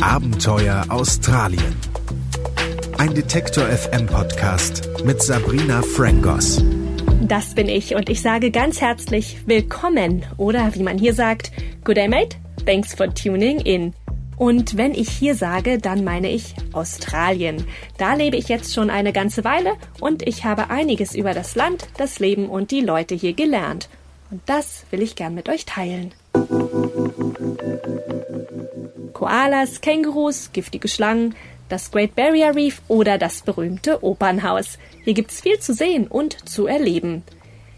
Abenteuer Australien. Ein Detektor FM Podcast mit Sabrina Frangos. Das bin ich und ich sage ganz herzlich willkommen oder wie man hier sagt, good day mate, thanks for tuning in. Und wenn ich hier sage, dann meine ich Australien. Da lebe ich jetzt schon eine ganze Weile und ich habe einiges über das Land, das Leben und die Leute hier gelernt. Und das will ich gern mit euch teilen. Koalas, Kängurus, giftige Schlangen, das Great Barrier Reef oder das berühmte Opernhaus. Hier gibt's viel zu sehen und zu erleben.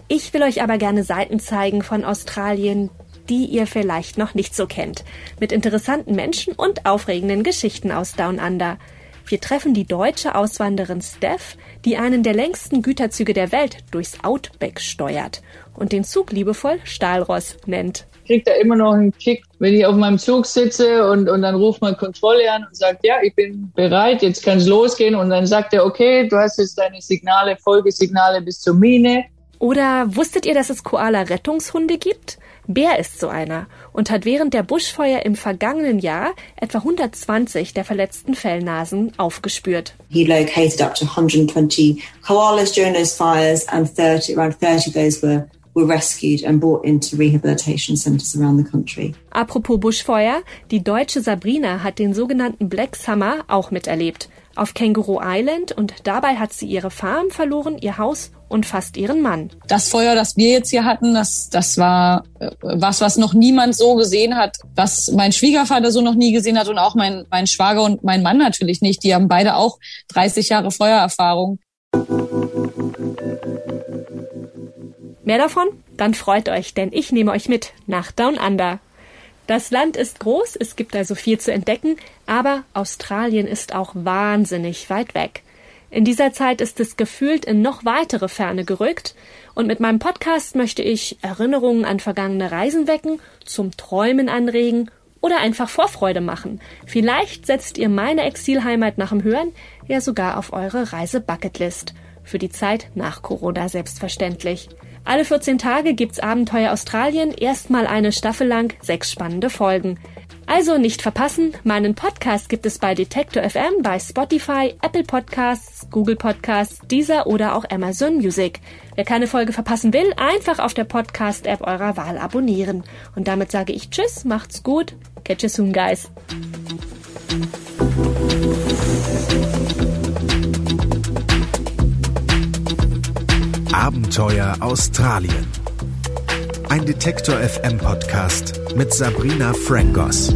Ich will euch aber gerne Seiten zeigen von Australien, die ihr vielleicht noch nicht so kennt. Mit interessanten Menschen und aufregenden Geschichten aus Down Under. Wir treffen die deutsche Auswanderin Steph, die einen der längsten Güterzüge der Welt durchs Outback steuert und den Zug liebevoll Stahlross nennt. Ich krieg da immer noch einen Kick, wenn ich auf meinem Zug sitze und, und dann ruft man Kontrolle an und sagt, ja, ich bin bereit, jetzt kann es losgehen. Und dann sagt er, okay, du hast jetzt deine Signale, Folgesignale bis zur Mine. Oder wusstet ihr, dass es Koala-Rettungshunde gibt? Bär ist so einer und hat während der Buschfeuer im vergangenen Jahr etwa 120 der verletzten Fellnasen aufgespürt. He located up to 120 koalas during those fires and 30, around 30 of those were were rescued and brought into rehabilitation centers around the country. Apropos Buschfeuer, die deutsche Sabrina hat den sogenannten Black Summer auch miterlebt. Auf Kangaroo Island und dabei hat sie ihre Farm verloren, ihr Haus und fast ihren Mann. Das Feuer, das wir jetzt hier hatten, das, das war äh, was, was noch niemand so gesehen hat, was mein Schwiegervater so noch nie gesehen hat und auch mein, mein Schwager und mein Mann natürlich nicht. Die haben beide auch 30 Jahre Feuererfahrung. Mehr davon? Dann freut euch, denn ich nehme euch mit nach Down Under. Das Land ist groß, es gibt also viel zu entdecken, aber Australien ist auch wahnsinnig weit weg. In dieser Zeit ist es gefühlt in noch weitere Ferne gerückt, und mit meinem Podcast möchte ich Erinnerungen an vergangene Reisen wecken, zum Träumen anregen oder einfach Vorfreude machen. Vielleicht setzt ihr meine Exilheimat nach dem Hören ja sogar auf eure Reise-Bucketlist. Für die Zeit nach Corona selbstverständlich. Alle 14 Tage gibt's Abenteuer Australien, erstmal eine Staffel lang, sechs spannende Folgen. Also nicht verpassen, meinen Podcast gibt es bei Detector FM, bei Spotify, Apple Podcasts, Google Podcasts, Deezer oder auch Amazon Music. Wer keine Folge verpassen will, einfach auf der Podcast-App eurer Wahl abonnieren. Und damit sage ich Tschüss, macht's gut, catch you soon, guys. Abenteuer Australien. Ein Detektor FM Podcast mit Sabrina Frangos.